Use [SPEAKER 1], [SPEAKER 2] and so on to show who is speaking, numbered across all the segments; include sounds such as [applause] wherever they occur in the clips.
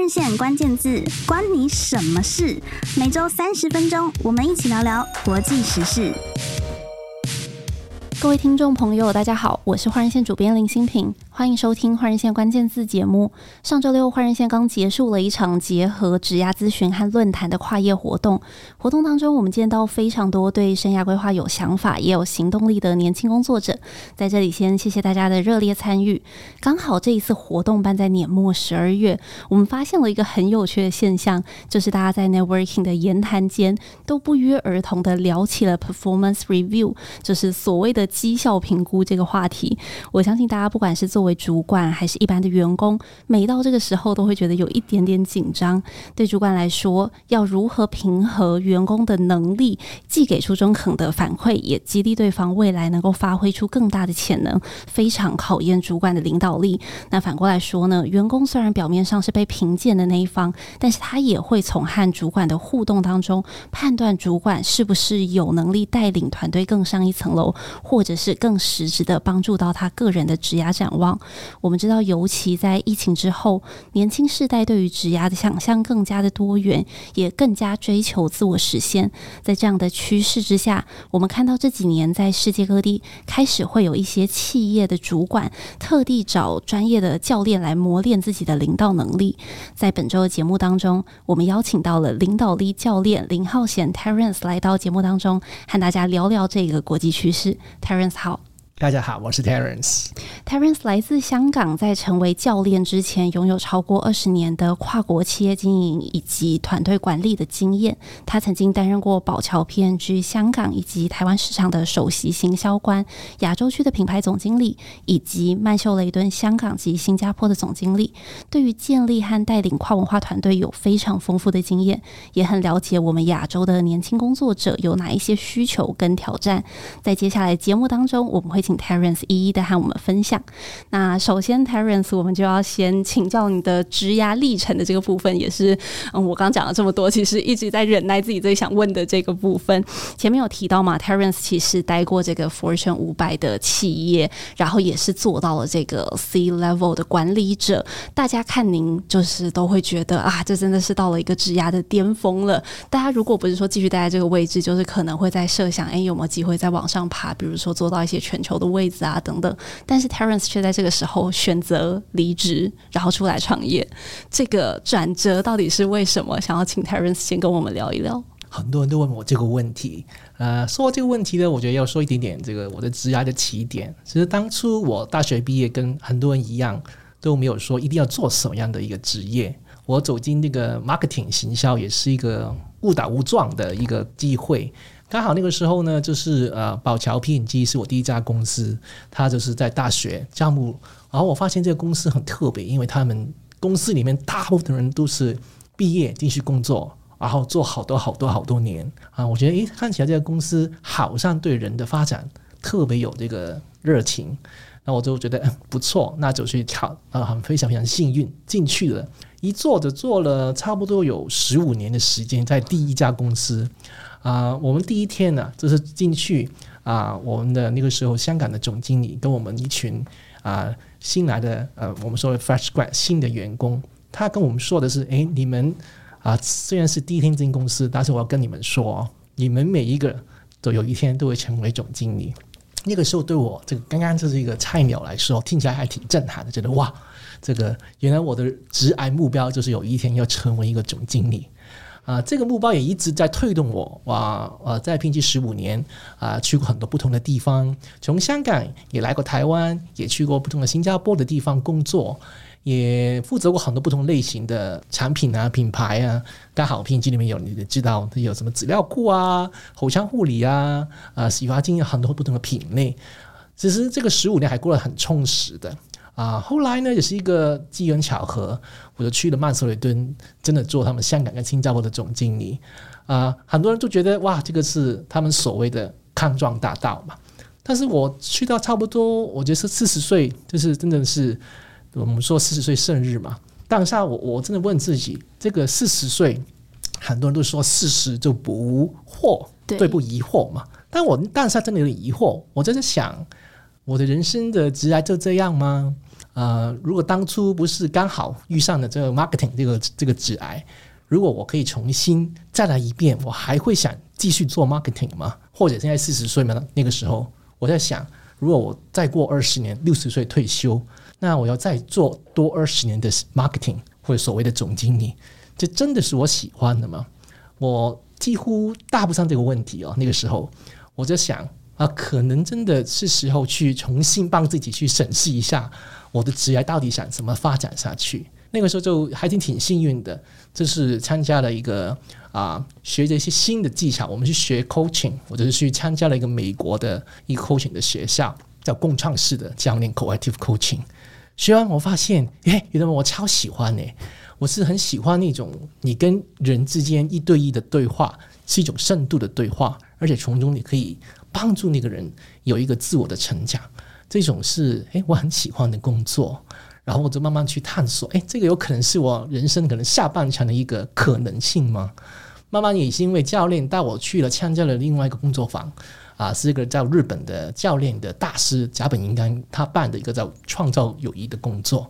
[SPEAKER 1] 人线关键字，关你什么事？每周三十分钟，我们一起聊聊国际时事。
[SPEAKER 2] 各位听众朋友，大家好，我是换人线主编林新平。欢迎收听《换人线关键字》节目。上周六，换人线刚结束了一场结合职涯咨询和论坛的跨业活动。活动当中，我们见到非常多对生涯规划有想法、也有行动力的年轻工作者。在这里，先谢谢大家的热烈参与。刚好这一次活动办在年末十二月，我们发现了一个很有趣的现象，就是大家在 networking 的言谈间都不约而同的聊起了 performance review，就是所谓的绩效评估这个话题。我相信大家不管是作为主管还是一般的员工，每到这个时候都会觉得有一点点紧张。对主管来说，要如何平衡员工的能力，既给出中肯的反馈，也激励对方未来能够发挥出更大的潜能，非常考验主管的领导力。那反过来说呢，员工虽然表面上是被评鉴的那一方，但是他也会从和主管的互动当中判断主管是不是有能力带领团队更上一层楼，或或者是更实质的帮助到他个人的职涯展望。我们知道，尤其在疫情之后，年轻世代对于职涯的想象更加的多元，也更加追求自我实现。在这样的趋势之下，我们看到这几年在世界各地开始会有一些企业的主管特地找专业的教练来磨练自己的领导能力。在本周的节目当中，我们邀请到了领导力教练林浩贤 Terence 来到节目当中，和大家聊聊这个国际趋势。Terence 好。
[SPEAKER 3] 大家好，我是 Terence。
[SPEAKER 2] Terence 来自香港，在成为教练之前，拥有超过二十年的跨国企业经营以及团队管理的经验。他曾经担任过宝桥 P&G 香港以及台湾市场的首席行销官、亚洲区的品牌总经理，以及曼秀雷敦香港及新加坡的总经理。对于建立和带领跨文化团队有非常丰富的经验，也很了解我们亚洲的年轻工作者有哪一些需求跟挑战。在接下来节目当中，我们会 Terence 一一的和我们分享。那首先，Terence，我们就要先请教你的职涯历程的这个部分，也是嗯，我刚讲了这么多，其实一直在忍耐自己最想问的这个部分。前面有提到嘛，Terence 其实待过这个 Fortune 五百的企业，然后也是做到了这个 C level 的管理者。大家看您就是都会觉得啊，这真的是到了一个职涯的巅峰了。大家如果不是说继续待在这个位置，就是可能会在设想，哎，有没有机会再往上爬？比如说做到一些全球的位置啊，等等。但是 Terence 却在这个时候选择离职，然后出来创业。这个转折到底是为什么？想要请 Terence 先跟我们聊一聊。
[SPEAKER 3] 很多人都问我这个问题。呃，说这个问题呢，我觉得要说一点点这个我的职涯的起点。其实当初我大学毕业，跟很多人一样，都没有说一定要做什么样的一个职业。我走进这个 marketing 行销，也是一个误打误撞的一个机会。刚好那个时候呢，就是呃，宝侨 P&G 是我第一家公司，它就是在大学项目，然后我发现这个公司很特别，因为他们公司里面大部分人都是毕业进去工作，然后做好多好多好多年啊，我觉得诶，看起来这个公司好像对人的发展特别有这个热情，那我就觉得不错，那就去考啊，很非常非常幸运进去了，一做就做了差不多有十五年的时间，在第一家公司。啊、我们第一天呢，就是进去啊、我们的那个时候香港的总经理跟我们一群啊、新来的呃，我们说的 fresh grad 新的员工，他跟我们说的是，哎，你们啊、虽然是第一天进公司，但是我要跟你们说，你们每一个都有一天都会成为总经理。那个时候对我这个刚刚就是一个菜鸟来说，听起来还挺震撼的，觉得哇，这个原来我的职涯目标就是有一天要成为一个总经理。啊，这个目标也一直在推动我。哇，呃，在 P&G 十五年啊，去过很多不同的地方，从香港也来过台湾，也去过不同的新加坡的地方工作，也负责过很多不同类型的产品啊、品牌啊。刚好 P&G 里面有你知道有什么资料库啊、口腔护理啊、啊洗发精，很多不同的品类。其实这个十五年还过得很充实的。啊，后来呢也是一个机缘巧合，我就去了曼秀雷敦，真的做他们香港跟新加坡的总经理。啊，很多人都觉得哇，这个是他们所谓的康庄大道嘛。但是我去到差不多，我觉得是四十岁，就是真的是我们说四十岁生日嘛。当下我我真的问自己，这个四十岁，很多人都说四十就不惑，对不疑惑嘛。但我当下真的有点疑惑，我就在想。我的人生的职涯就这样吗？呃，如果当初不是刚好遇上了这个 marketing 这个这个职癌，如果我可以重新再来一遍，我还会想继续做 marketing 吗？或者现在四十岁嘛，那个时候我在想，如果我再过二十年，六十岁退休，那我要再做多二十年的 marketing 或者所谓的总经理，这真的是我喜欢的吗？我几乎答不上这个问题哦。那个时候我在想啊，可能真的是时候去重新帮自己去审视一下。我的职业到底想怎么发展下去？那个时候就还挺挺幸运的，就是参加了一个啊，学着一些新的技巧。我们去学 coaching，或者是去参加了一个美国的一个 coaching 的学校，叫共创式的教练 （coactive coaching）。学完我发现，哎，原来我超喜欢呢。我是很喜欢那种你跟人之间一对一的对话，是一种深度的对话，而且从中你可以帮助那个人有一个自我的成长。这种是诶，我很喜欢的工作，然后我就慢慢去探索，诶，这个有可能是我人生可能下半场的一个可能性吗？慢慢也是因为教练带我去了参加了另外一个工作坊，啊，是一个叫日本的教练的大师甲本银刚他办的一个叫创造友谊的工作，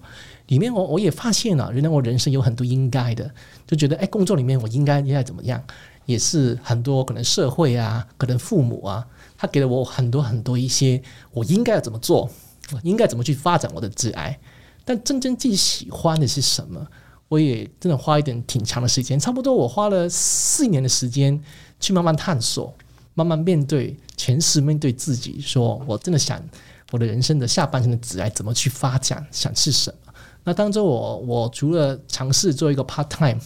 [SPEAKER 3] 里面我我也发现了，原来我人生有很多应该的，就觉得诶，工作里面我应该应该怎么样，也是很多可能社会啊，可能父母啊。他给了我很多很多一些，我应该要怎么做，我应该怎么去发展我的职涯，但真正自己喜欢的是什么？我也真的花一点挺长的时间，差不多我花了四年的时间去慢慢探索，慢慢面对，全是面对自己，说我真的想我的人生的下半生的职涯怎么去发展，想是什么？那当中我我除了尝试做一个 part time。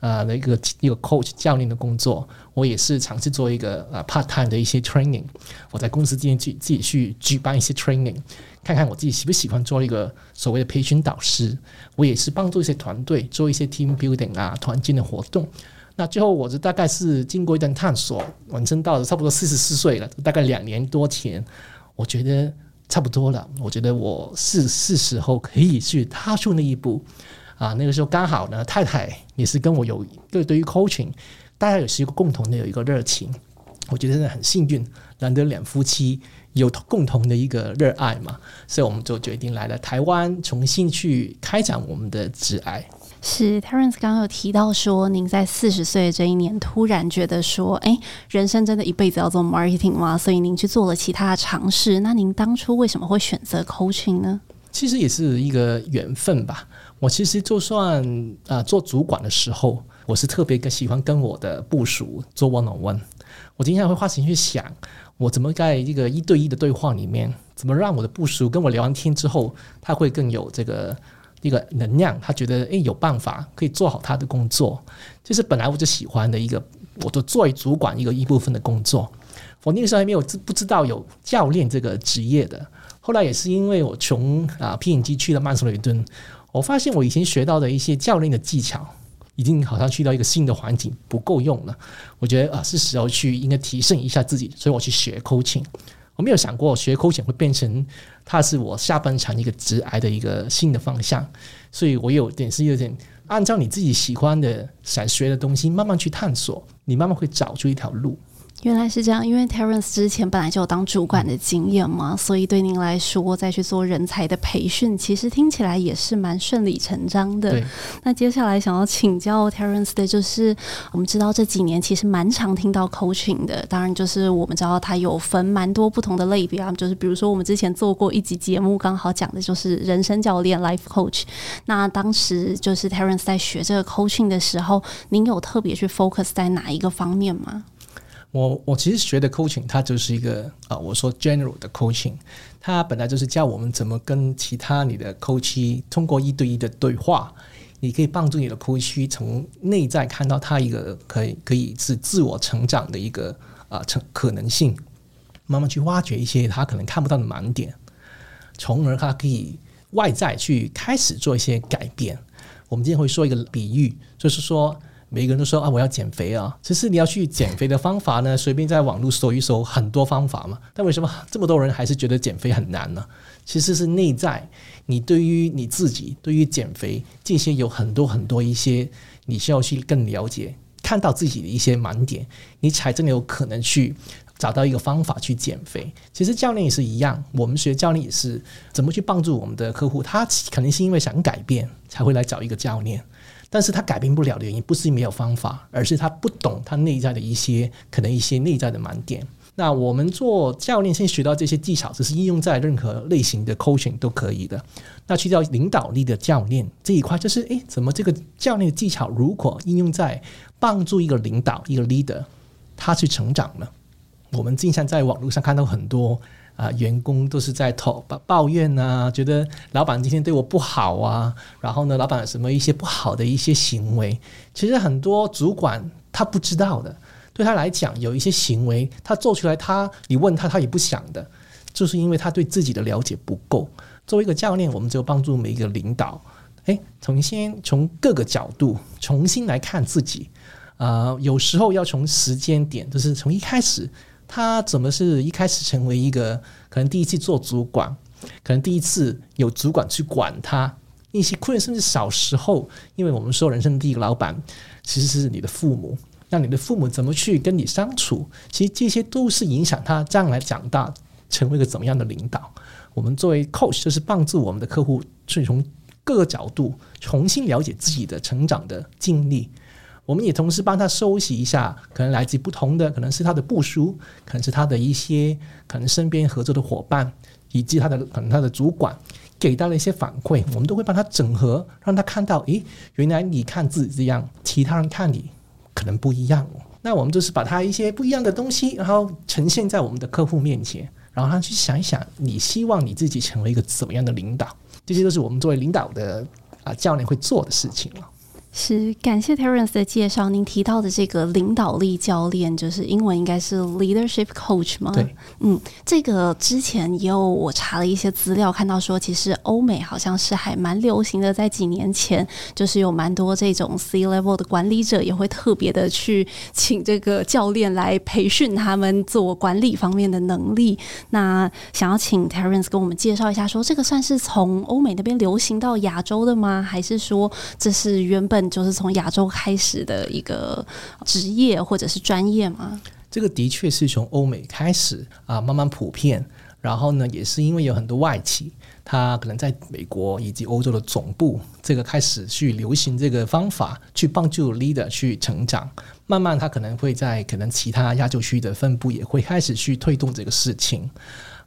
[SPEAKER 3] 呃，的一个一个 coach 教练的工作，我也是尝试做一个呃 part time 的一些 training。我在公司之间去自己去举办一些 training，看看我自己喜不喜欢做一个所谓的培训导师。我也是帮助一些团队做一些 team building 啊，团建的活动。那最后，我就大概是经过一段探索，完成到了差不多四十四岁了，大概两年多前，我觉得差不多了。我觉得我是是时候可以去踏出那一步。啊，那个时候刚好呢，太太也是跟我有对对于 coaching，大家也是一个共同的有一个热情，我觉得真的很幸运，难得两夫妻有共同的一个热爱嘛，所以我们就决定来了台湾，重新去开展我们的挚爱。
[SPEAKER 2] 是 Terence 刚刚有提到说，您在四十岁的这一年突然觉得说，哎，人生真的一辈子要做 marketing 吗？所以您去做了其他的尝试。那您当初为什么会选择 coaching 呢？
[SPEAKER 3] 其实也是一个缘分吧。我其实就算啊、做主管的时候，我是特别喜欢跟我的部属做 one on one。我经常会花时间去想，我怎么在一个一对一的对话里面，怎么让我的部署跟我聊完天之后，他会更有这个一个能量，他觉得诶有办法可以做好他的工作。这、就是本来我就喜欢的一个，我都作为主管一个一部分的工作。我那个时候还没有知不知道有教练这个职业的。后来也是因为我从啊 P&G 去了曼彻雷顿，我发现我以前学到的一些教练的技巧，已经好像去到一个新的环境不够用了。我觉得啊是时候去应该提升一下自己，所以我去学 coaching。我没有想过学 coaching 会变成它是我下半场一个职涯的一个新的方向，所以我有点是有点按照你自己喜欢的想学的东西慢慢去探索，你慢慢会找出一条路。
[SPEAKER 2] 原来是这样，因为 Terence 之前本来就有当主管的经验嘛，所以对您来说再去做人才的培训，其实听起来也是蛮顺理成章的。对。那接下来想要请教 Terence 的就是，我们知道这几年其实蛮常听到 coaching 的，当然就是我们知道它有分蛮多不同的类别啊，就是比如说我们之前做过一集节目，刚好讲的就是人生教练 life coach。那当时就是 Terence 在学这个 coaching 的时候，您有特别去 focus 在哪一个方面吗？
[SPEAKER 3] 我我其实学的 coaching，它就是一个啊，我说 general 的 coaching，它本来就是教我们怎么跟其他你的 coach 通过一对一的对话，你可以帮助你的 coach 从内在看到他一个可以可以是自我成长的一个啊成可能性，慢慢去挖掘一些他可能看不到的盲点，从而他可以外在去开始做一些改变。我们今天会说一个比喻，就是说。每个人都说啊，我要减肥啊！其实你要去减肥的方法呢，随便在网络搜一搜，很多方法嘛。但为什么这么多人还是觉得减肥很难呢？其实是内在，你对于你自己，对于减肥这些有很多很多一些，你需要去更了解，看到自己的一些盲点，你才真的有可能去找到一个方法去减肥。其实教练也是一样，我们学教练也是怎么去帮助我们的客户。他肯定是因为想改变才会来找一个教练，但是他改变不了的原因不是没有方法，而是他不懂他内在的一些可能一些内在的盲点。那我们做教练，先学到这些技巧，只是应用在任何类型的 coaching 都可以的。那去掉领导力的教练这一块，就是诶，怎么这个教练的技巧如果应用在帮助一个领导一个 leader 他去成长呢？我们经常在网络上看到很多啊、员工都是在投抱怨啊，觉得老板今天对我不好啊，然后呢，老板有什么一些不好的一些行为，其实很多主管他不知道的。对他来讲，有一些行为他做出来他，你问他，他也不想的，就是因为他对自己的了解不够。作为一个教练，我们就帮助每一个领导，诶，重新从各个角度重新来看自己。呃，有时候要从时间点，就是从一开始，他怎么是一开始成为一个可能第一次做主管，可能第一次有主管去管他一些困难，甚至小时候，因为我们说人生第一个老板其实是你的父母。让你的父母怎么去跟你相处，其实这些都是影响他将来长大成为一个怎么样的领导。我们作为 coach，就是帮助我们的客户去从各个角度重新了解自己的成长的经历。我们也同时帮他收集一下，可能来自不同的，可能是他的部署，可能是他的一些可能身边合作的伙伴，以及他的可能他的主管给到了一些反馈，我们都会帮他整合，让他看到，诶，原来你看自己这样，其他人看你。可能不一样，那我们就是把他一些不一样的东西，然后呈现在我们的客户面前，然后他去想一想，你希望你自己成为一个怎么样的领导？这些都是我们作为领导的啊教练会做的事情了。
[SPEAKER 2] 是，感谢 Terence 的介绍。您提到的这个领导力教练，就是英文应该是 leadership coach 吗？
[SPEAKER 3] 对，
[SPEAKER 2] 嗯，这个之前也有我查了一些资料，看到说其实欧美好像是还蛮流行的，在几年前就是有蛮多这种 C level 的管理者也会特别的去请这个教练来培训他们做管理方面的能力。那想要请 Terence 跟我们介绍一下，说这个算是从欧美那边流行到亚洲的吗？还是说这是原本就是从亚洲开始的一个职业或者是专业吗？
[SPEAKER 3] 这个的确是从欧美开始啊，慢慢普遍。然后呢，也是因为有很多外企，他可能在美国以及欧洲的总部，这个开始去流行这个方法，去帮助 leader 去成长。慢慢，他可能会在可能其他亚洲区的分部也会开始去推动这个事情。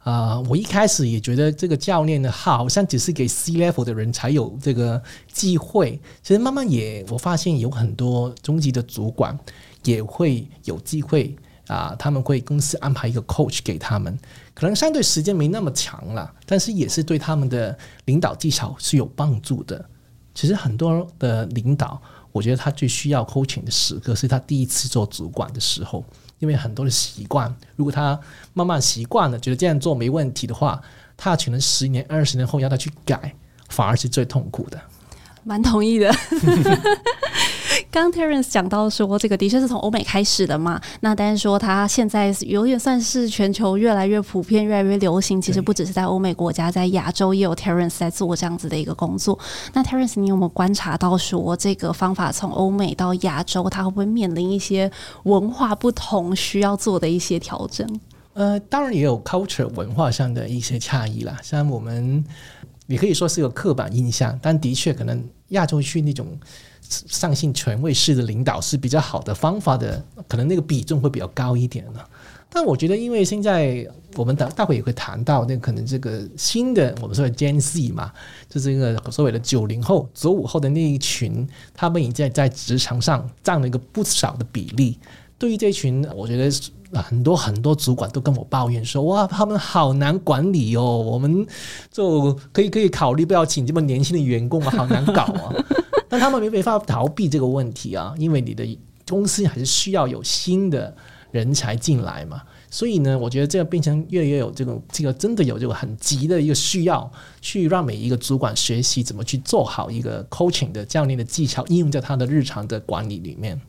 [SPEAKER 3] 啊、我一开始也觉得这个教练的号好像只是给 C level 的人才有这个机会。其实慢慢也我发现有很多中级的主管也会有机会啊、他们会公司安排一个 coach 给他们，可能相对时间没那么长了，但是也是对他们的领导技巧是有帮助的。其实很多的领导，我觉得他最需要 coaching 的时刻是他第一次做主管的时候。因为很多的习惯，如果他慢慢习惯了，觉得这样做没问题的话，他可能十年、二十年后要他去改，反而是最痛苦的。
[SPEAKER 2] 蛮同意的。刚 Terence 讲到说，这个的确是从欧美开始的嘛。那但是说它现在有点算是全球越来越普遍、越来越流行。其实不只是在欧美国家，在亚洲也有 Terence 在做这样子的一个工作。那 Terence，你有没有观察到说，这个方法从欧美到亚洲，它会不会面临一些文化不同需要做的一些调整？
[SPEAKER 3] 呃，当然也有 culture 文化上的一些差异啦。像我们也可以说是有刻板印象，但的确可能亚洲区那种。上信权威式的领导是比较好的方法的，可能那个比重会比较高一点呢。但我觉得，因为现在我们等待会也会谈到，那可能这个新的我们说的 Gen Z 嘛，就是一个所谓的九零后、九五后的那一群，他们已经在在职场上占了一个不少的比例。对于这群，我觉得很多很多主管都跟我抱怨说：“哇，他们好难管理哦，我们就可以可以考虑不要请这么年轻的员工啊，好难搞啊。”但他们没办法逃避这个问题啊，[laughs] 因为你的公司还是需要有新的人才进来嘛。所以呢，我觉得这个变成越来越有这种这个真的有这个很急的一个需要，去让每一个主管学习怎么去做好一个 coaching 的教练的技巧，应用在他的日常的管理里面。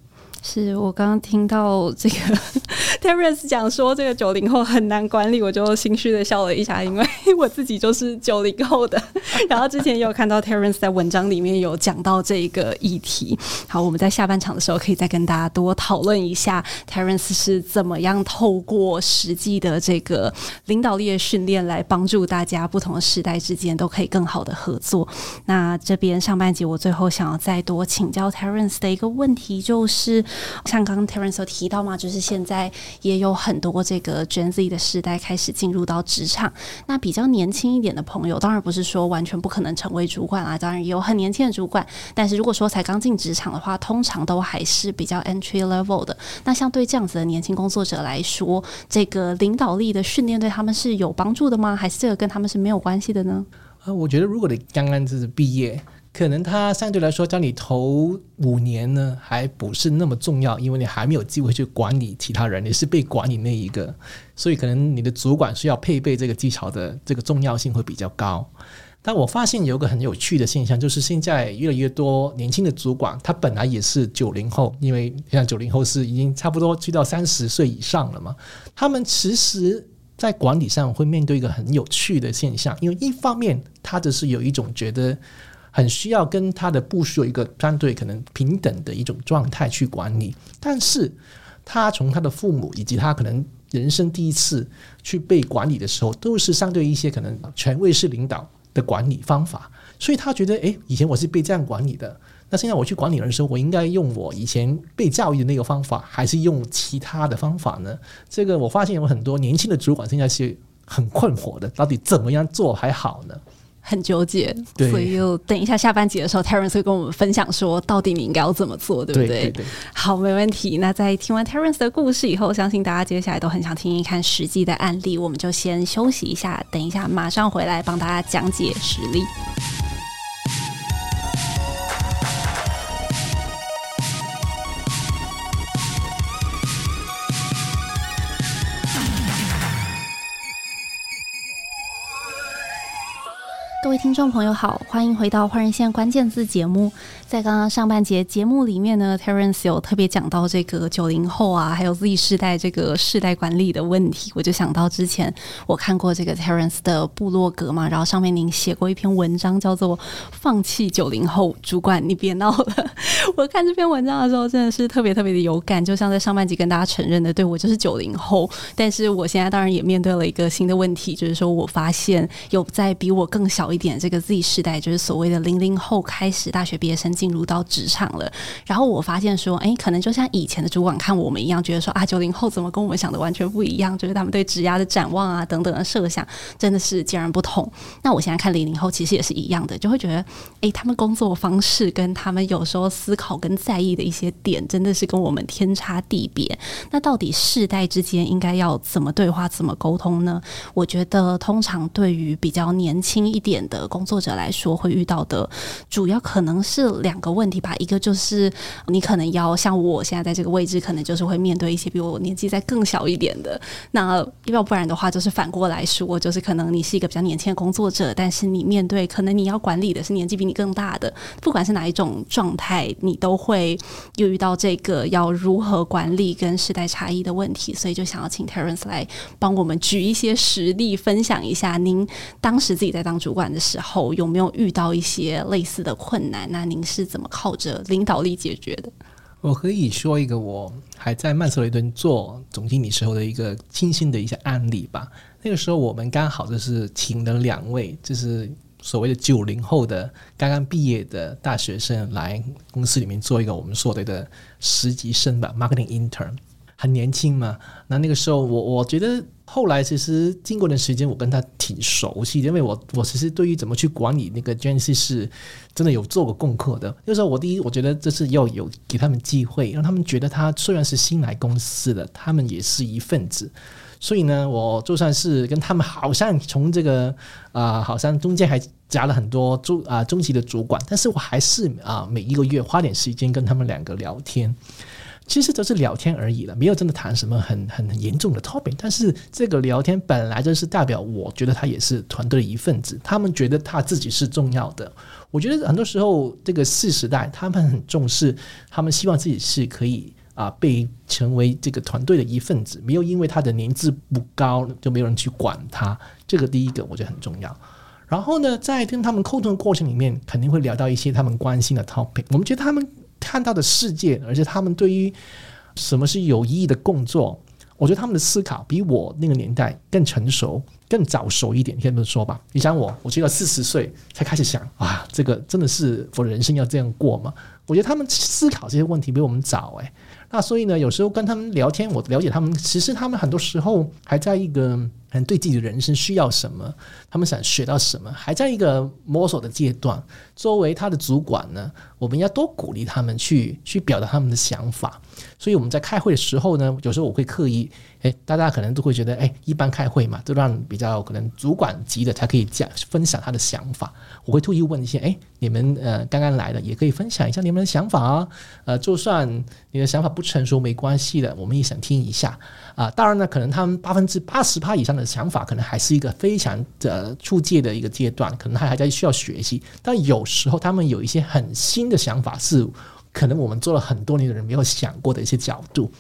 [SPEAKER 2] 是我刚刚听到这个 [laughs] Terence 讲说这个九零后很难管理，我就心虚的笑了一下，因为 [laughs] 我自己就是九零后的。然后之前也有看到 Terence 在文章里面有讲到这个议题。好，我们在下半场的时候可以再跟大家多讨论一下 Terence 是怎么样透过实际的这个领导力的训练来帮助大家不同的时代之间都可以更好的合作。那这边上半集我最后想要再多请教 Terence 的一个问题就是。像刚刚 Terence 提到嘛，就是现在也有很多这个 Gen Z 的世代开始进入到职场。那比较年轻一点的朋友，当然不是说完全不可能成为主管啊，当然也有很年轻的主管。但是如果说才刚进职场的话，通常都还是比较 entry level 的。那像对这样子的年轻工作者来说，这个领导力的训练对他们是有帮助的吗？还是这个跟他们是没有关系的呢？
[SPEAKER 3] 啊，我觉得如果你刚刚就是毕业。可能他相对来说，教你头五年呢，还不是那么重要，因为你还没有机会去管理其他人，你是被管理那一个，所以可能你的主管需要配备这个技巧的这个重要性会比较高。但我发现有个很有趣的现象，就是现在越来越多年轻的主管，他本来也是九零后，因为像九零后是已经差不多去到三十岁以上了嘛，他们其实在管理上会面对一个很有趣的现象，因为一方面他只是有一种觉得。很需要跟他的部属有一个相对可能平等的一种状态去管理，但是他从他的父母以及他可能人生第一次去被管理的时候，都是相对一些可能权威式领导的管理方法，所以他觉得，诶，以前我是被这样管理的，那现在我去管理人的时候，我应该用我以前被教育的那个方法，还是用其他的方法呢？这个我发现有很多年轻的主管现在是很困惑的，到底怎么样做还好呢？
[SPEAKER 2] 很纠结，所以又等一下下半集的时候，Terence 会跟我们分享说，到底你应该要怎么做，对不对？对对对。好，没问题。那在听完 Terence 的故事以后，相信大家接下来都很想听一看实际的案例。我们就先休息一下，等一下马上回来帮大家讲解实例。各位听众朋友好，欢迎回到《换人线关键字》节目。在刚刚上半节节目里面呢，Terence 有特别讲到这个九零后啊，还有 Z 世代这个世代管理的问题，我就想到之前我看过这个 Terence 的部落格嘛，然后上面您写过一篇文章，叫做《放弃九零后主管，你别闹了》。[laughs] 我看这篇文章的时候，真的是特别特别的有感，就像在上半集跟大家承认的，对，我就是九零后，但是我现在当然也面对了一个新的问题，就是说我发现有在比我更小一点这个 Z 世代，就是所谓的零零后开始大学毕业生。进入到职场了，然后我发现说，哎，可能就像以前的主管看我们一样，觉得说啊，九零后怎么跟我们想的完全不一样？就是他们对职涯的展望啊等等的设想，真的是截然不同。那我现在看零零后，其实也是一样的，就会觉得，哎，他们工作方式跟他们有时候思考跟在意的一些点，真的是跟我们天差地别。那到底世代之间应该要怎么对话、怎么沟通呢？我觉得，通常对于比较年轻一点的工作者来说，会遇到的主要可能是两。两个问题吧，一个就是你可能要像我现在在这个位置，可能就是会面对一些比我年纪再更小一点的。那要不然的话，就是反过来说，就是可能你是一个比较年轻的工作者，但是你面对可能你要管理的是年纪比你更大的，不管是哪一种状态，你都会又遇到这个要如何管理跟世代差异的问题。所以就想要请 Terence 来帮我们举一些实例，分享一下您当时自己在当主管的时候有没有遇到一些类似的困难？那您是。是怎么靠着领导力解决的？
[SPEAKER 3] 我可以说一个我还在曼彻雷顿做总经理时候的一个亲身的一些案例吧。那个时候我们刚好就是请了两位，就是所谓的九零后的刚刚毕业的大学生来公司里面做一个我们所谓的实习生吧，marketing intern。很年轻嘛，那那个时候我我觉得后来其实经过一段时间，我跟他挺熟悉，因为我我其实对于怎么去管理那个 Gen Z 是真的有做过功课的。那时候我第一，我觉得这是要有给他们机会，让他们觉得他虽然是新来公司的，他们也是一份子。所以呢，我就算是跟他们好像从这个啊、好像中间还夹了很多中啊中级的主管，但是我还是啊、每一个月花点时间跟他们两个聊天。其实都是聊天而已了，没有真的谈什么很很严重的 topic。但是这个聊天本来就是代表，我觉得他也是团队的一份子，他们觉得他自己是重要的。我觉得很多时候这个四时代他们很重视，他们希望自己是可以啊被成为这个团队的一份子，没有因为他的年资不高就没有人去管他。这个第一个我觉得很重要。然后呢，在跟他们沟通的过程里面，肯定会聊到一些他们关心的 topic。我们觉得他们看到的世界，而且他们对于什么是有意义的工作，我觉得他们的思考比我那个年代更成熟。更早熟一点，你可以这么说吧。你想我，我去到四十岁才开始想啊，这个真的是我人生要这样过吗？我觉得他们思考这些问题比我们早诶。那所以呢，有时候跟他们聊天，我了解他们，其实他们很多时候还在一个很对自己的人生需要什么，他们想学到什么，还在一个摸索的阶段。作为他的主管呢，我们要多鼓励他们去去表达他们的想法。所以我们在开会的时候呢，有时候我会刻意。诶，大家可能都会觉得，诶，一般开会嘛，都让比较可能主管级的才可以讲分享他的想法。我会特意问一些，诶，你们呃刚刚来的也可以分享一下你们的想法啊。呃，就算你的想法不成熟没关系的，我们也想听一下啊。当然呢，可能他们八分之八十趴以上的想法，可能还是一个非常的初阶的一个阶段，可能他还在需要学习。但有时候他们有一些很新的想法，是可能我们做了很多年的人没有想过的一些角度。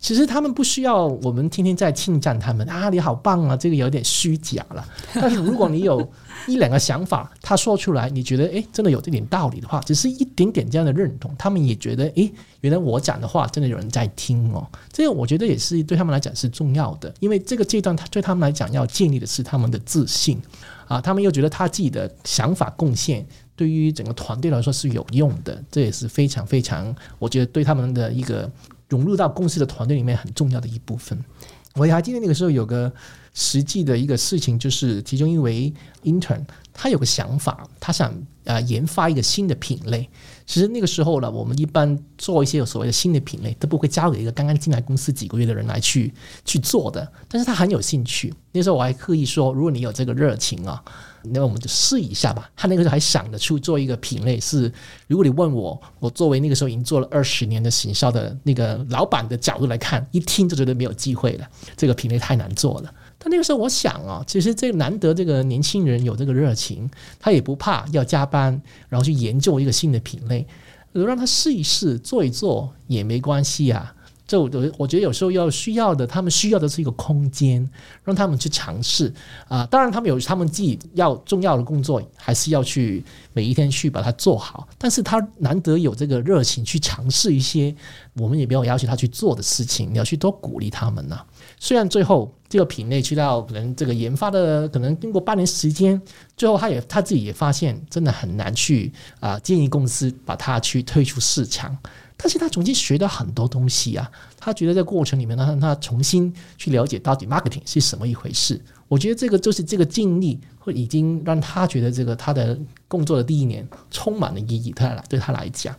[SPEAKER 3] 其实他们不需要我们天天在称赞他们啊，你好棒啊，这个有点虚假了。[laughs] 但是如果你有一两个想法，他说出来，你觉得诶真的有这点道理的话，只是一点点这样的认同，他们也觉得诶原来我讲的话真的有人在听哦。这个我觉得也是对他们来讲是重要的，因为这个阶段他对他们来讲要建立的是他们的自信啊，他们又觉得他自己的想法贡献对于整个团队来说是有用的，这也是非常非常，我觉得对他们的一个。融入到公司的团队里面很重要的一部分。我还记得那个时候有个实际的一个事情，就是其中一位 intern 他有个想法，他想啊研发一个新的品类。其实那个时候呢，我们一般做一些所谓的新的品类，都不会交给一个刚刚进来公司几个月的人来去去做的。但是他很有兴趣。那时候我还刻意说，如果你有这个热情啊。那我们就试一下吧。他那个时候还想得出做一个品类是，如果你问我，我作为那个时候已经做了二十年的行销的那个老板的角度来看，一听就觉得没有机会了。这个品类太难做了。但那个时候我想啊，其实这难得这个年轻人有这个热情，他也不怕要加班，然后去研究一个新的品类，让他试一试做一做也没关系啊。就我我觉得有时候要需要的，他们需要的是一个空间，让他们去尝试啊。当然，他们有他们自己要重要的工作，还是要去每一天去把它做好。但是他难得有这个热情去尝试一些我们也没有要求他去做的事情，你要去多鼓励他们呢、虽然最后这个品类去到可能这个研发的，可能经过半年时间，最后他也他自己也发现真的很难去啊建议公司把它去推出市场。但是他重新学到很多东西啊，他觉得在过程里面呢，他重新去了解到底 marketing 是什么一回事。我觉得这个就是这个经历会已经让他觉得这个他的工作的第一年充满了意义，他来对他来讲。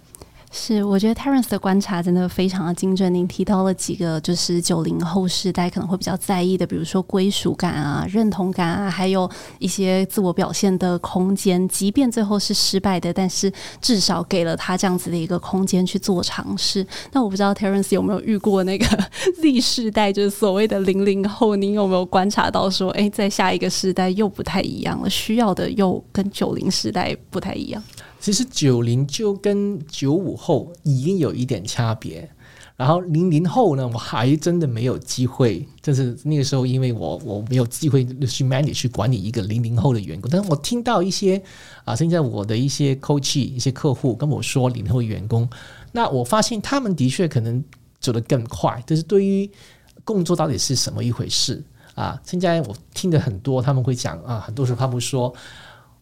[SPEAKER 2] 是，我觉得 Terence 的观察真的非常的精准。您提到了几个，就是九零后世代可能会比较在意的，比如说归属感啊、认同感啊，还有一些自我表现的空间。即便最后是失败的，但是至少给了他这样子的一个空间去做尝试。那我不知道 Terence 有没有遇过那个 [laughs] Z 世代，就是所谓的零零后，您有没有观察到说，哎，在下一个世代又不太一样了，需要的又跟九零世代不太一样。
[SPEAKER 3] 其实九零就跟九五后已经有一点差别，然后零零后呢，我还真的没有机会，就是那个时候，因为我我没有机会去 manage 去管理一个零零后的员工，但是我听到一些啊，现在我的一些 coach 一些客户跟我说零零后员工，那我发现他们的确可能走得更快，但是对于工作到底是什么一回事啊，现在我听的很多，他们会讲啊，很多时候他们说。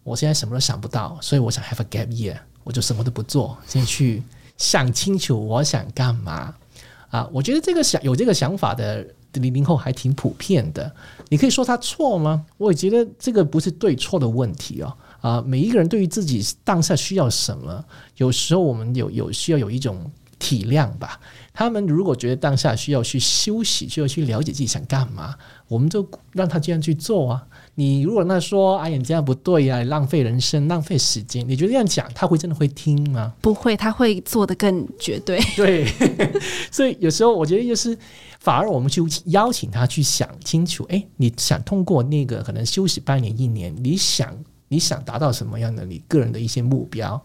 [SPEAKER 3] 我现在什么都想不到，所以我想 have a gap year，我就什么都不做，先去想清楚我想干嘛啊！我觉得这个想有这个想法的零零后还挺普遍的。你可以说他错吗？我也觉得这个不是对错的问题哦。啊，每一个人对于自己当下需要什么，有时候我们有有需要有一种体谅吧。他们如果觉得当下需要去休息，需要去了解自己想干嘛，我们就让他这样去做啊。你如果那说，哎呀，你这样不对呀，浪费人生，浪费时间。你觉得这样讲，他会真的会听吗？
[SPEAKER 2] 不会，他会做得更绝对。[laughs]
[SPEAKER 3] 对，[laughs] 所以有时候我觉得就是，反而我们去邀请他去想清楚，哎，你想通过那个可能休息半年一年，你想你想达到什么样的你个人的一些目标？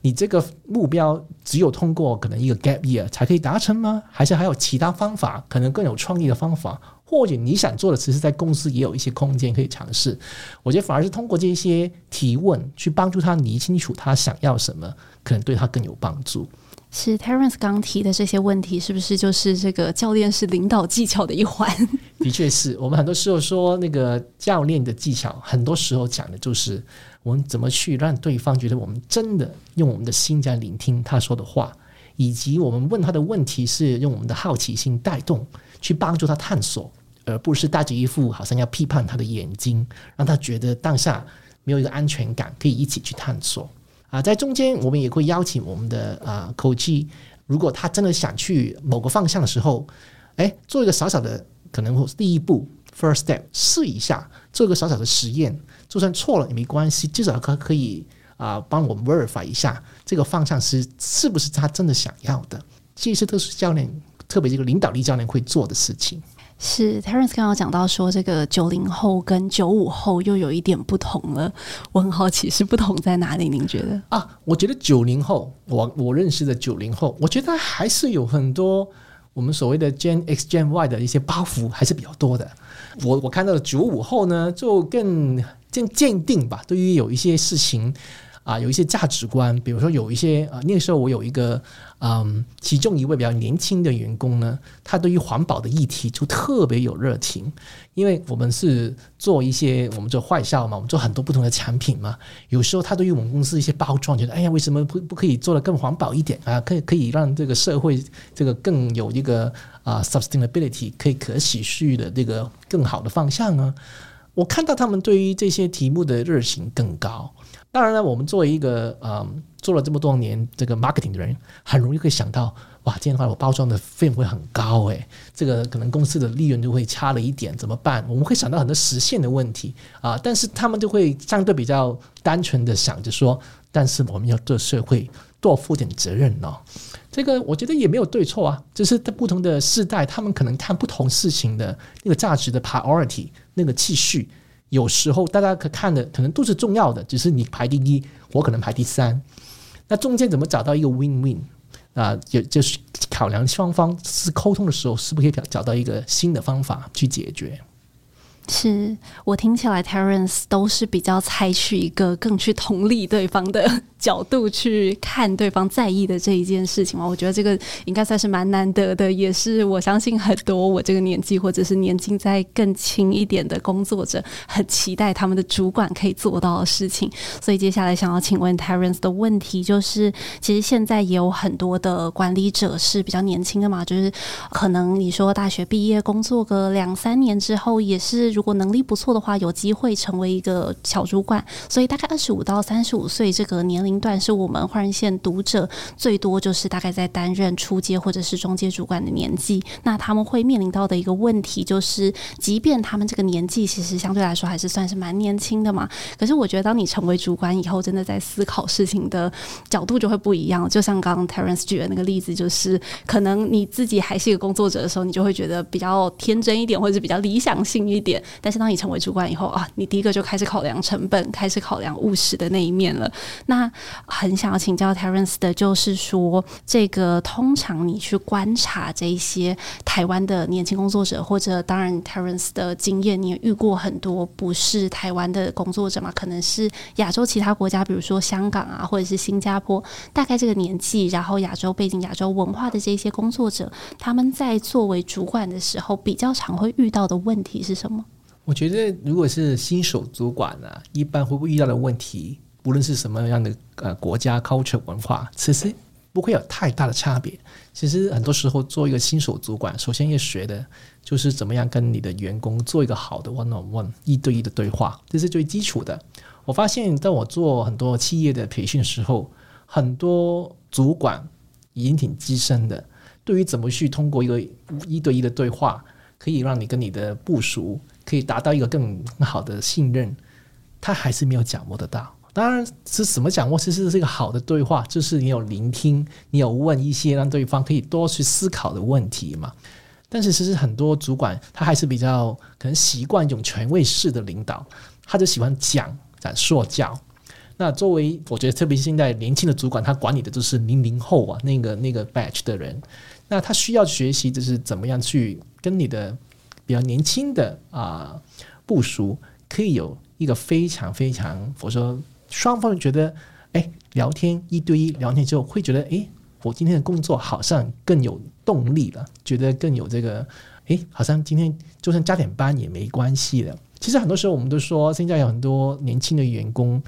[SPEAKER 3] 你这个目标只有通过可能一个 gap year 才可以达成吗？还是还有其他方法，可能更有创意的方法？或者你想做的，其实在公司也有一些空间可以尝试。我觉得反而是通过这些提问去帮助他理清楚他想要什么，可能对他更有帮助。
[SPEAKER 2] 是 Terence 刚提的这些问题，是不是就是这个教练是领导技巧的一环？[laughs]
[SPEAKER 3] 的确是我们很多时候说那个教练的技巧，很多时候讲的就是我们怎么去让对方觉得我们真的用我们的心在聆听他说的话，以及我们问他的问题是用我们的好奇心带动，去帮助他探索，而不是戴着一副好像要批判他的眼睛，让他觉得当下没有一个安全感，可以一起去探索。啊，在中间我们也会邀请我们的啊 coach，如果他真的想去某个方向的时候，哎，做一个小小的可能第一步 first step 试一下，做一个小小的实验，就算错了也没关系，至少可可以啊帮我们 verify 一下这个方向是是不是他真的想要的，这些都是教练，特别这个领导力教练会做的事情。
[SPEAKER 2] 是 Terence 刚刚讲到说，这个九零后跟九五后又有一点不同了。我很好奇，是不同在哪里？您觉得？
[SPEAKER 3] 啊，我觉得九零后，我我认识的九零后，我觉得还是有很多我们所谓的 Gen X、Gen Y 的一些包袱，还是比较多的。我我看到的九五后呢，就更更坚定吧，对于有一些事情。啊，有一些价值观，比如说有一些啊，那个时候我有一个嗯，其中一位比较年轻的员工呢，他对于环保的议题就特别有热情，因为我们是做一些我们做坏校嘛，我们做很多不同的产品嘛，有时候他对于我们公司一些包装，觉得哎呀，为什么不不可以做得更环保一点啊？可以可以让这个社会这个更有一个啊 sustainability 可以可持续的这个更好的方向呢？我看到他们对于这些题目的热情更高。当然了，我们作为一个嗯做了这么多年这个 marketing 的人，很容易会想到，哇，这样的话我包装的费用会很高诶，这个可能公司的利润就会差了一点，怎么办？我们会想到很多实现的问题啊，但是他们就会相对比较单纯的想着说，但是我们要对社会多负点责任哦。这个我觉得也没有对错啊，就是在不同的世代，他们可能看不同事情的那个价值的 priority 那个次序。有时候大家可看的可能都是重要的，只是你排第一，我可能排第三。那中间怎么找到一个 win-win 啊？也就是考量双方是沟通的时候，是不是可以找到一个新的方法去解决？
[SPEAKER 2] 是我听起来，Terence 都是比较采取一个更去同理对方的角度去看对方在意的这一件事情嘛。我觉得这个应该算是蛮难得的，也是我相信很多我这个年纪或者是年纪再更轻一点的工作者很期待他们的主管可以做到的事情。所以接下来想要请问 Terence 的问题就是，其实现在也有很多的管理者是比较年轻的嘛，就是可能你说大学毕业工作个两三年之后也是。如果能力不错的话，有机会成为一个小主管。所以大概二十五到三十五岁这个年龄段，是我们换人线读者最多就是大概在担任初阶或者是中阶主管的年纪。那他们会面临到的一个问题就是，即便他们这个年纪其实相对来说还是算是蛮年轻的嘛，可是我觉得当你成为主管以后，真的在思考事情的角度就会不一样。就像刚刚 Terence 举的那个例子，就是可能你自己还是一个工作者的时候，你就会觉得比较天真一点，或者是比较理想性一点。但是当你成为主管以后啊，你第一个就开始考量成本，开始考量务实的那一面了。那很想要请教 Terence 的就是说，这个通常你去观察这些台湾的年轻工作者，或者当然 Terence 的经验，你也遇过很多不是台湾的工作者嘛？可能是亚洲其他国家，比如说香港啊，或者是新加坡，大概这个年纪，然后亚洲背景、亚洲文化的这些工作者，他们在作为主管的时候，比较常会遇到的问题是什么？
[SPEAKER 3] 我觉得，如果是新手主管呢、一般会不会遇到的问题，无论是什么样的呃国家 culture 文化，其实不会有太大的差别。其实很多时候做一个新手主管，首先要学的就是怎么样跟你的员工做一个好的 one on one 一对一的对话，这是最基础的。我发现，在我做很多企业的培训时候，很多主管已经挺资深的，对于怎么去通过一个一对一的对话，可以让你跟你的部属。可以达到一个更好的信任，他还是没有掌握得到。当然是什么掌握，其实是一个好的对话，就是你有聆听，你有问一些让对方可以多去思考的问题嘛。但是其实很多主管他还是比较可能习惯一种权威式的领导，他就喜欢讲在说教。那作为我觉得，特别是现在年轻的主管，他管理的都是零零后啊，那个那个 batch 的人，那他需要学习就是怎么样去跟你的比较年轻的啊、呃、部署，可以有一个非常非常，我说双方觉得，哎，聊天一对一聊天之后，会觉得，哎，我今天的工作好像更有动力了，觉得更有这个，哎，好像今天就算加点班也没关系了。其实很多时候我们都说，现在有很多年轻的员工。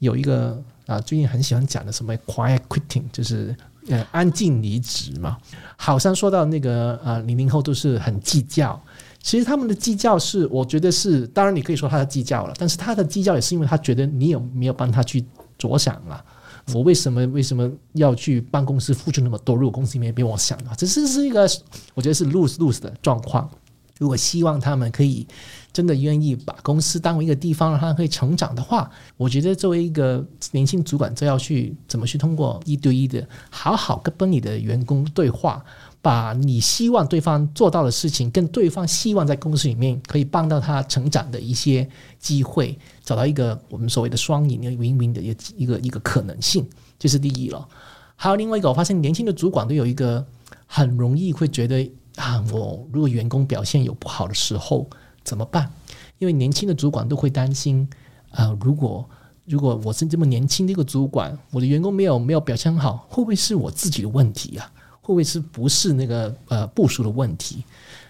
[SPEAKER 3] 有一个啊，最近很喜欢讲的什么 quiet quitting，就是呃安静离职嘛。好像说到那个呃零零后都是很计较，其实他们的计较是，我觉得是，当然你可以说他的计较了，但是他的计较也是因为他觉得你有没有帮他去着想啊？我为什么为什么要去帮公司付出那么多？如果公司没给我想的话，这是是一个我觉得是 lose lose 的状况。如果希望他们可以。真的愿意把公司当为一个地方，让他可以成长的话，我觉得作为一个年轻主管，就要去怎么去通过一对一的好好跟你的员工对话，把你希望对方做到的事情，跟对方希望在公司里面可以帮到他成长的一些机会，找到一个我们所谓的双赢、的 win-win 的一个一个一个可能性，这是第一了。还有另外一个，我发现年轻的主管都有一个很容易会觉得啊，我如果员工表现有不好的时候。怎么办？因为年轻的主管都会担心，啊、如果如果我是这么年轻的一个主管，我的员工没有没有表现好，会不会是我自己的问题啊？会不会是不是那个呃部署的问题？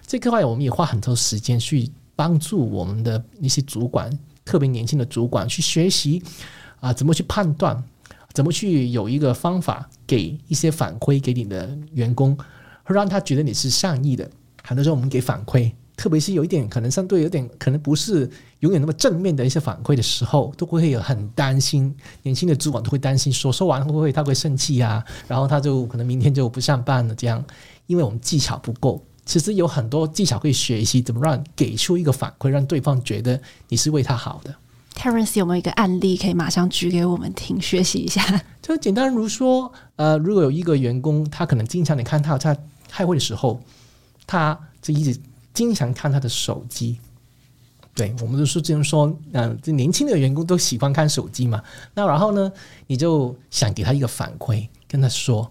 [SPEAKER 3] 这块我们也花很多时间去帮助我们的一些主管，特别年轻的主管去学习啊、怎么去判断，怎么去有一个方法给一些反馈给你的员工，让他觉得你是善意的。很多时候我们给反馈。特别是有一点可能相对有点可能不是永远那么正面的一些反馈的时候，都会有很担心。年轻的主管都会担心说，说完会不会他会生气啊？然后他就可能明天就不上班了。这样，因为我们技巧不够。其实有很多技巧可以学习，怎么让给出一个反馈，让对方觉得你是为他好的。
[SPEAKER 2] Terence 有没有一个案例可以马上举给我们听，学习一下？
[SPEAKER 3] 就简单如说，呃，如果有一个员工，他可能经常你看他在开会的时候，他就一直。经常看他的手机，对，我们都是这样说，嗯、这年轻的员工都喜欢看手机嘛。那然后呢，你就想给他一个反馈，跟他说，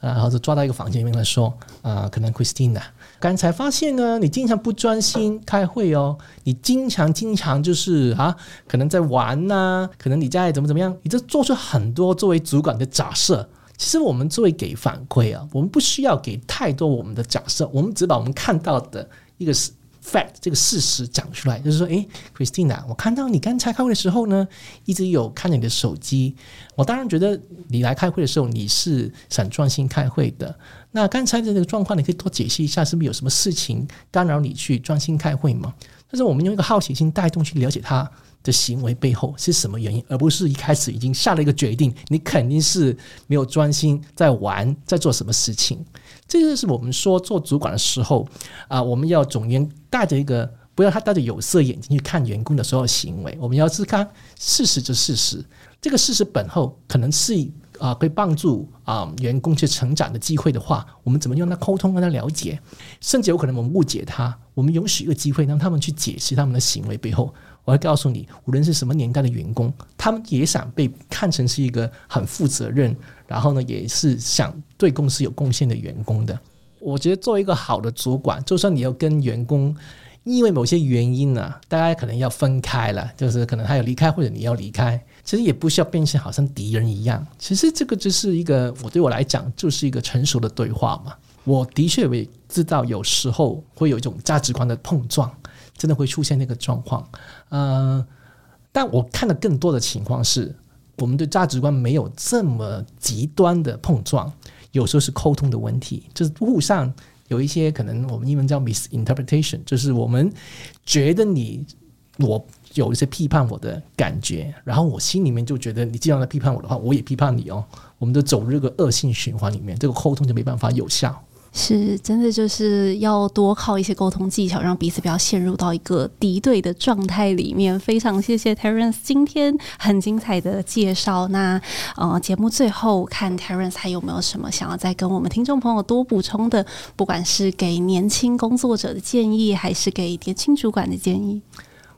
[SPEAKER 3] 呃、然后就抓到一个房间里面来说，啊、可能 Christina，刚才发现呢，你经常不专心开会哦，你经常经常就是啊，可能在玩呐、可能你在怎么怎么样，你就做出很多作为主管的假设。其实我们作为给反馈啊，我们不需要给太多我们的假设，我们只把我们看到的。一个是 fact，这个事实讲出来，就是说，诶，Christina，我看到你刚才开会的时候呢，一直有看你的手机。我当然觉得你来开会的时候，你是想专心开会的。那刚才的那个状况，你可以多解释一下，是不是有什么事情干扰你去专心开会吗？但是我们用一个好奇心带动去了解他的行为背后是什么原因，而不是一开始已经下了一个决定，你肯定是没有专心在玩，在做什么事情。这就是我们说做主管的时候啊，我们要总员带着一个，不要他带着有色眼镜去看员工的所有行为。我们要是看事实就事实，这个事实本后可能是啊，可以帮助啊员工去成长的机会的话，我们怎么用他沟通，跟他了解，甚至有可能我们误解他，我们允许一个机会让他们去解释他们的行为背后。我会告诉你，无论是什么年代的员工，他们也想被看成是一个很负责任，然后呢，也是想对公司有贡献的员工的。我觉得作为一个好的主管，就算你要跟员工因为某些原因呢、大家可能要分开了，就是可能他要离开或者你要离开，其实也不需要变成好像敌人一样。其实这个就是一个，我对我来讲就是一个成熟的对话嘛。我的确也知道有时候会有一种价值观的碰撞。真的会出现那个状况，呃，但我看的更多的情况是，我们对价值观没有这么极端的碰撞，有时候是沟通的问题，就是互相有一些可能我们英文叫 misinterpretation，就是我们觉得你我有一些批判我的感觉，然后我心里面就觉得你既然来批判我的话，我也批判你哦，我们都走入这个恶性循环里面，这个沟通就没办法有效。
[SPEAKER 2] 是，真的就是要多靠一些沟通技巧，让彼此不要陷入到一个敌对的状态里面。非常谢谢 Terence 今天很精彩的介绍。那呃，节目最后看 Terence 还有没有什么想要再跟我们听众朋友多补充的？不管是给年轻工作者的建议，还是给年轻主管的建议。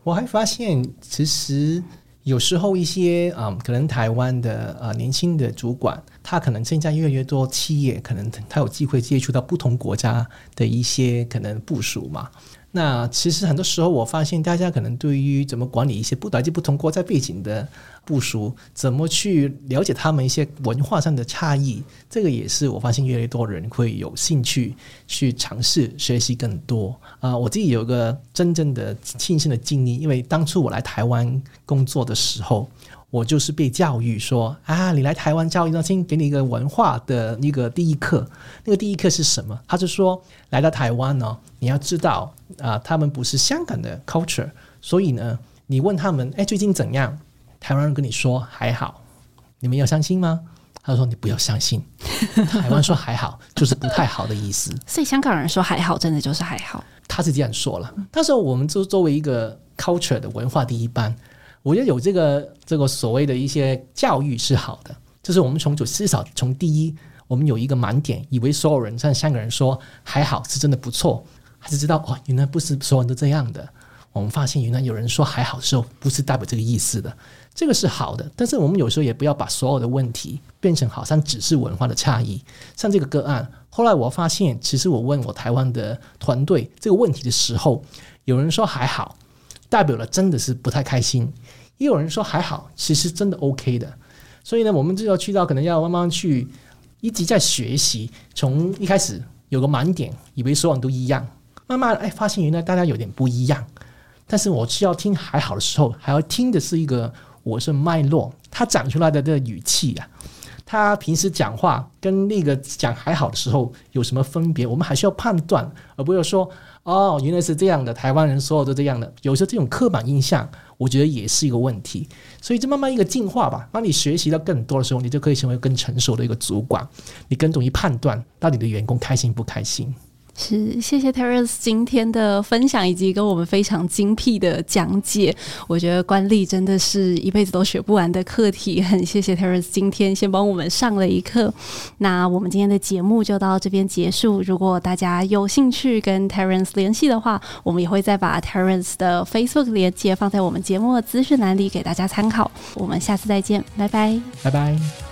[SPEAKER 3] 我还发现，其实有时候一些啊、可能台湾的呃年轻的主管，他可能现在越来越多企业，可能他有机会接触到不同国家的一些可能部署嘛。那其实很多时候，我发现大家可能对于怎么管理一些不来自不同国家背景的部署，怎么去了解他们一些文化上的差异，这个也是我发现越来越多人会有兴趣去尝试学习更多。啊、我自己有个真正的亲身的经历，因为当初我来台湾工作的时候。我就是被教育说啊，你来台湾教育中心，给你一个文化的一个第一课。那个第一课是什么？他就说，来到台湾呢，你要知道啊，他们不是香港的 culture，所以呢，你问他们，哎，最近怎样？台湾人跟你说还好，你们要相信吗？他说你不要相信，[laughs] 台湾说还好就是不太好的意思。
[SPEAKER 2] 所以香港人说还好，真的就是还好。
[SPEAKER 3] 他是这样说了。那时候我们就作为一个 culture 的文化第一班。我觉得有这个这个所谓的一些教育是好的，就是我们从就至少从第一，我们有一个盲点，以为所有人像香港人说还好是真的不错，还是知道哦，原来不是所有人都这样的。我们发现原来有人说还好的时候，不是代表这个意思的，这个是好的。但是我们有时候也不要把所有的问题变成好像只是文化的差异。像这个个案，后来我发现，其实我问我台湾的团队这个问题的时候，有人说还好。代表了真的是不太开心，也有人说还好，其实真的 OK 的。所以呢，我们就要去到可能要慢慢去一直在学习，从一开始有个盲点，以为所有人都一样，慢慢哎发现原来大家有点不一样。但是我需要听还好的时候，还要听的是一个我是脉络，他讲出来的这个语气啊，他平时讲话跟那个讲还好的时候有什么分别？我们还需要判断，而不是说。哦，原来是这样的，台湾人所有都这样的，有时候这种刻板印象，我觉得也是一个问题。所以，就慢慢一个进化吧。当你学习到更多的时候，你就可以成为更成熟的一个主管，你更容易判断到底的员工开心不开心。
[SPEAKER 2] 是，谢谢 Terence 今天的分享以及跟我们非常精辟的讲解。我觉得官吏真的是一辈子都学不完的课题。很谢谢 Terence 今天先帮我们上了一课。那我们今天的节目就到这边结束。如果大家有兴趣跟 Terence 联系的话，我们也会再把 Terence 的 Facebook 连接放在我们节目的资讯栏里给大家参考。我们下次再见，拜拜，
[SPEAKER 3] 拜拜。